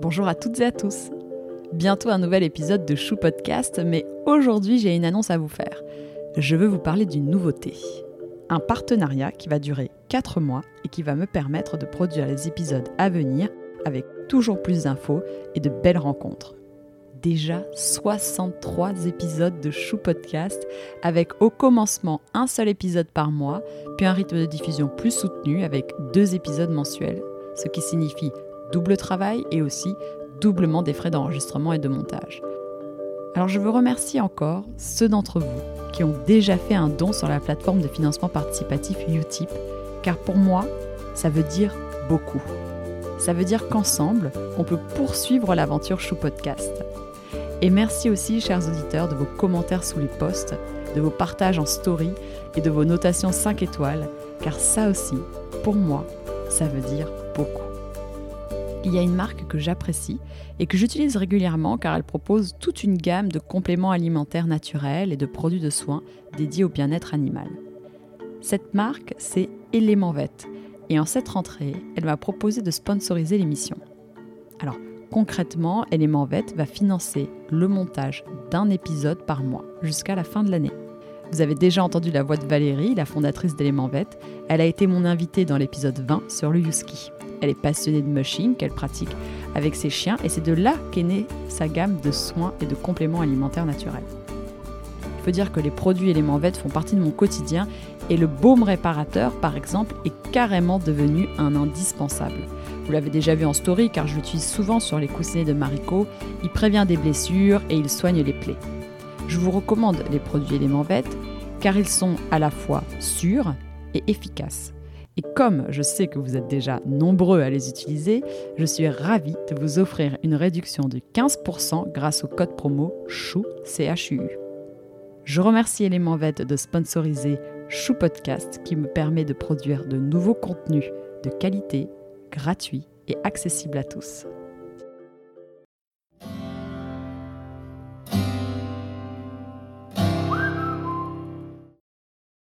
Bonjour à toutes et à tous. Bientôt un nouvel épisode de Chou Podcast, mais aujourd'hui j'ai une annonce à vous faire. Je veux vous parler d'une nouveauté. Un partenariat qui va durer 4 mois et qui va me permettre de produire les épisodes à venir avec toujours plus d'infos et de belles rencontres. Déjà 63 épisodes de Chou Podcast avec au commencement un seul épisode par mois, puis un rythme de diffusion plus soutenu avec deux épisodes mensuels, ce qui signifie double travail et aussi doublement des frais d'enregistrement et de montage. Alors je veux remercier encore ceux d'entre vous qui ont déjà fait un don sur la plateforme de financement participatif Utip, car pour moi, ça veut dire beaucoup. Ça veut dire qu'ensemble, on peut poursuivre l'aventure Chou Podcast. Et merci aussi, chers auditeurs, de vos commentaires sous les posts, de vos partages en story et de vos notations 5 étoiles, car ça aussi, pour moi, ça veut dire beaucoup il y a une marque que j'apprécie et que j'utilise régulièrement car elle propose toute une gamme de compléments alimentaires naturels et de produits de soins dédiés au bien-être animal. Cette marque, c'est Element Vet et en cette rentrée, elle m'a proposé de sponsoriser l'émission. Alors, concrètement, Element Vet va financer le montage d'un épisode par mois jusqu'à la fin de l'année. Vous avez déjà entendu la voix de Valérie, la fondatrice d'Element Vet. Elle a été mon invitée dans l'épisode 20 sur le Yuski. Elle est passionnée de mushing qu'elle pratique avec ses chiens et c'est de là qu'est née sa gamme de soins et de compléments alimentaires naturels. Il faut dire que les produits éléments VET font partie de mon quotidien et le baume réparateur, par exemple, est carrément devenu un indispensable. Vous l'avez déjà vu en story car je l'utilise souvent sur les coussinets de Marico. Il prévient des blessures et il soigne les plaies. Je vous recommande les produits éléments VET car ils sont à la fois sûrs et efficaces. Et comme je sais que vous êtes déjà nombreux à les utiliser, je suis ravie de vous offrir une réduction de 15% grâce au code promo CHOU. Je remercie Element Vet de sponsoriser Chou Podcast qui me permet de produire de nouveaux contenus de qualité, gratuits et accessibles à tous.